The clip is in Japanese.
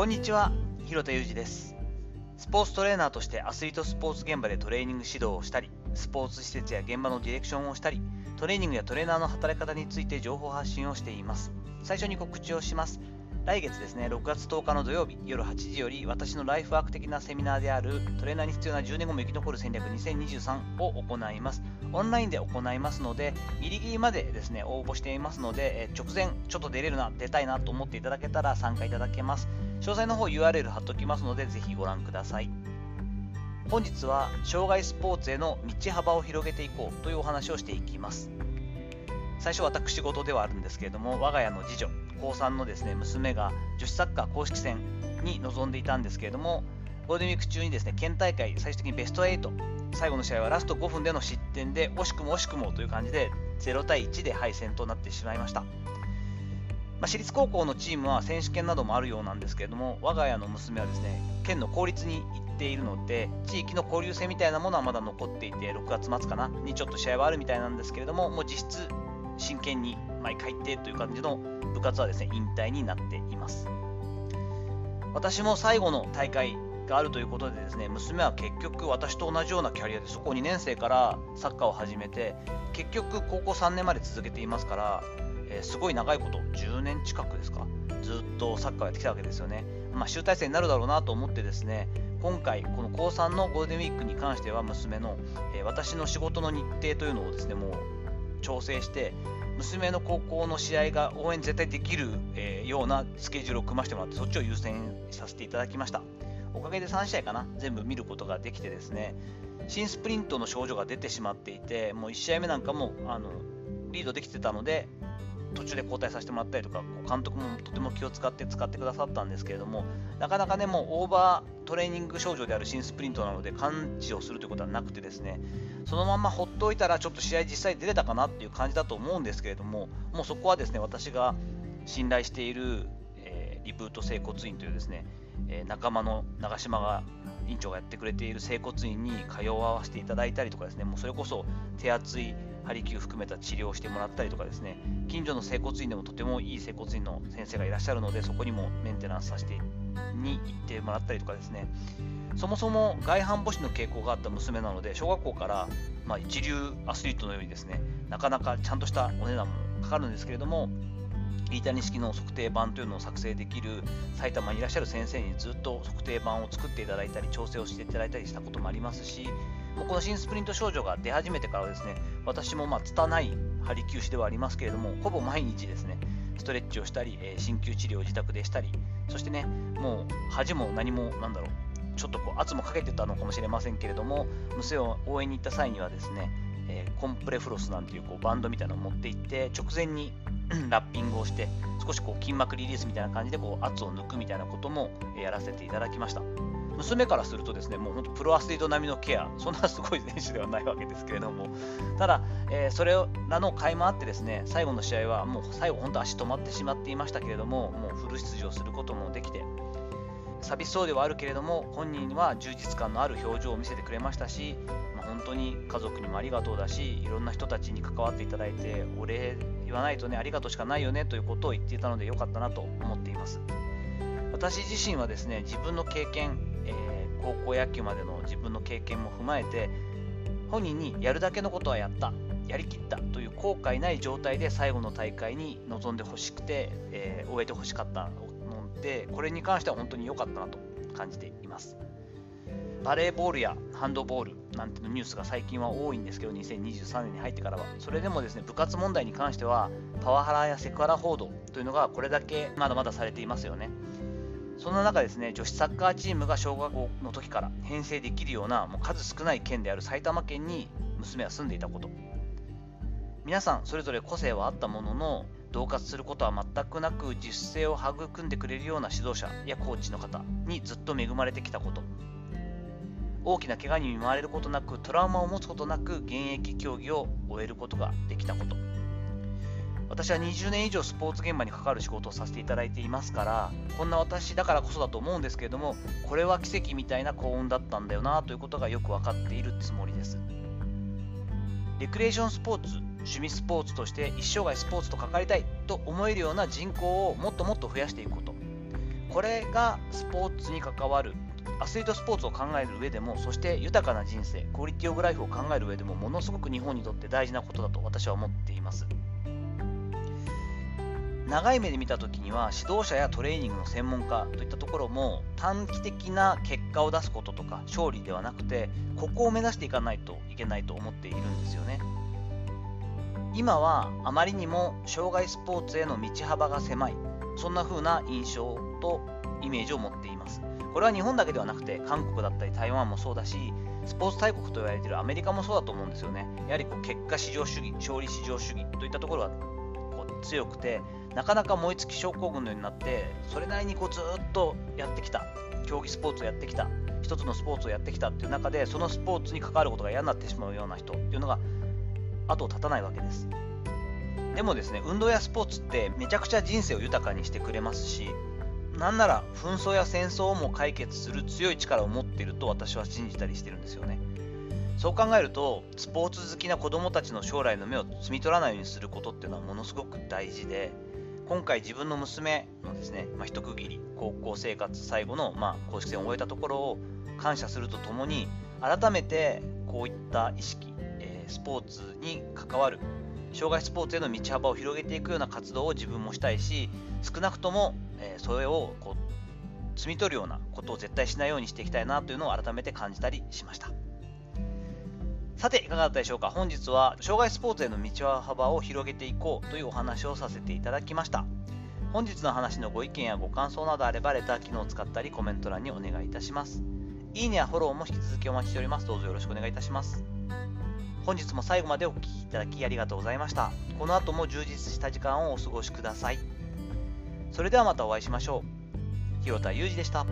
こんにちは、広田裕二です。スポーツトレーナーとしてアスリートスポーツ現場でトレーニング指導をしたり、スポーツ施設や現場のディレクションをしたり、トレーニングやトレーナーの働き方について情報発信をしています。最初に告知をします。来月ですね、6月10日の土曜日夜8時より私のライフワーク的なセミナーであるトレーナーに必要な10年後も生き残る戦略2023を行います。オンラインで行いますので、ギリギリまでですね、応募していますので、え直前ちょっと出れるな、出たいなと思っていただけたら参加いただけます。詳細の方 URL 貼っておきますので、ぜひご覧ください。本日は障害スポーツへの道幅を広げていこうというお話をしていきます。最初私事ではあるんですけれども、我が家の次女、高3のですね娘が女子サッカー公式戦に臨んでいたんですけれども、ゴールデンウィーク中にですね県大会、最終的にベスト8、最後の試合はラスト5分での失点で、惜しくも惜しくもという感じで、0対1で敗戦となってしまいました。まあ、私立高校のチームは選手権などもあるようなんですけれども、我が家の娘はですね県の公立に行っているので、地域の交流戦みたいなものはまだ残っていて、6月末かなにちょっと試合はあるみたいなんですけれども、もう実質真剣に毎回行ってという感じの部活はですね引退になっています。私も最後の大会があるということでですね娘は結局私と同じようなキャリアでそこ2年生からサッカーを始めて結局高校3年まで続けていますから、えー、すごい長いこと10年近くですか？ずっとサッカーやってきたわけですよね、まあ、集大成になるだろうなと思ってですね今回この高3のゴールデンウィークに関しては娘の、えー、私の仕事の日程というのをですねもう調整して娘の高校の試合が応援絶対できる、えー、ようなスケジュールを組ませてもらってそっちを優先させていただきました。おかげで3試合かな全部見ることができてですね新スプリントの症状が出てしまっていてもう1試合目なんかもあのリードできてたので途中で交代させてもらったりとか監督もとても気を使って使ってくださったんですけれどもなかなかねもうオーバートレーニング症状である新スプリントなので完治をするということはなくてですねそのまま放っておいたらちょっと試合実際出れたかなっていう感じだと思うんですけれどももうそこはですね私が信頼している、えー、リブート整骨院というですね、えー、仲間の長島が院長がやってくれている整骨院に通わせていただいたりとかですねもうそれこそ手厚いハリキュー含めた治療をしてもらったりとかですね近所の整骨院でもとてもいい整骨院の先生がいらっしゃるのでそこにもメンテナンスさせてに行ってもらったりとかですね。そもそも外反母趾の傾向があった娘なので小学校からまあ一流アスリートのようにですねなかなかちゃんとしたお値段もかかるんですけれども飯谷式の測定版というのを作成できる埼玉にいらっしゃる先生にずっと測定版を作っていただいたり調整をしていただいたりしたこともありますしこの新スプリント症状が出始めてからですね私もまあ拙いハリキュー師ではありますけれどもほぼ毎日ですねストレッチをしたり、え、鍼灸治療を自宅でしたりそしてねもう恥も何もなんだろうちょっとこう圧もかけてたのかもしれませんけれども娘を応援に行った際にはですね、えー、コンプレフロスなんていうこうバンドみたいなのを持って行って直前に ラッピングをして少しこう筋膜リリースみたいな感じでこう圧を抜くみたいなこともやらせていただきました。娘からするとですねもう本当プロアスリート並みのケア そんなすごい選手ではないわけですけれども。ただ、えー、それらの甲斐もあってですね最後の試合はもう最後本当足止まってしまっていましたけれどももうフル出場することもできて寂しそうではあるけれども本人は充実感のある表情を見せてくれましたし、まあ、本当に家族にもありがとうだしいろんな人たちに関わっていただいてお礼言わないとねありがとうしかないよねということを言っていたのでよかったなと思っています。私自身はですね自分の経験、高校野球までの自分の経験も踏まえて本人にやるだけのことはやったやりきったという後悔ない状態で最後の大会に臨んでほしくて、えー、終えてほしかったのでこれに関しては本当に良かったなと感じています。バレーボールやハンドボールなんてのニュースが最近は多いんですけど2023年に入ってからはそれでもですね部活問題に関してはパワハラやセクハラ報道というのがこれだけまだまだされていますよね。そんな中ですね女子サッカーチームが小学校の時から編成できるようなもう数少ない県である埼玉県に娘は住んでいたこと。皆さんそれぞれ個性はあったものの同活することは全くなく自主性を育んでくれるような指導者やコーチの方にずっと恵まれてきたこと。大きな怪我に見舞われることなくトラウマを持つことなく現役競技を終えることができたこと。私は20年以上スポーツ現場に関わる仕事をさせていただいていますからこんな私だからこそだと思うんですけれどもこれは奇跡みたいな幸運だったんだよなということがよく分かっているつもりです。レクレーションスポーツ趣味スポーツとして一生涯スポーツと関わりたいと思えるような人口をもっともっと増やしていくこと。これがスポーツに関わるアスリートスポーツを考える上でもそして豊かな人生クオリティオブライフを考える上でもものすごく日本にとって大事なことだと私は思っています。長い目で見た時には指導者やトレーニングの専門家といったところも短期的な結果を出すこととか勝利ではなくてここを目指していかないといけないと思っているんですよね。今はあまりにも障害スポーツへの道幅が狭い。そんな風な印象とイメージを持っています。これは日本だけではなくて韓国だったり台湾もそうだしスポーツ大国と言われているアメリカもそうだと思うんですよね。やはりこう結果至上主義勝利至上主義といったところがこう強くてなかなか燃え尽き症候群のようになってそれなりにこうずっとやってきた。競技スポーツをやってきた。一つのスポーツをやってきたっていう中でそのスポーツに関わることが嫌になってしまうような人っていうのが後を絶たないわけです。でもですね運動やスポーツってめちゃくちゃ人生を豊かにしてくれますしなんなら紛争や戦争をも解決する強い力を持っていると私は信じたりしてるんですよね。そう考えるとスポーツ好きな子どもたちの将来の目を摘み取らないようにすることっていうのはものすごく大事で今回自分の娘のですね、まあ、一区切り高校生活最後の、まあ、公式戦を終えたところを感謝するとともに改めてこういった意識、えー、スポーツに関わる障害スポーツへの道幅を広げていくような活動を自分もしたいし少なくとも、えー、それをこう摘み取るようなことを絶対しないようにしていきたいなというのを改めて感じたりしました。さていかがだったでしょうか？本日は障害スポーツへの道幅を広げていこうというお話をさせていただきました本日の話のご意見やご感想などあればレター機能を使ったりコメント欄にお願いいたしますいいねやフォローも引き続きお待ちしておりますどうぞよろしくお願いいたします本日も最後までお聴きいただきありがとうございました。この後も充実した時間をお過ごしください。それではまたお会いしましょう。広田裕二でした。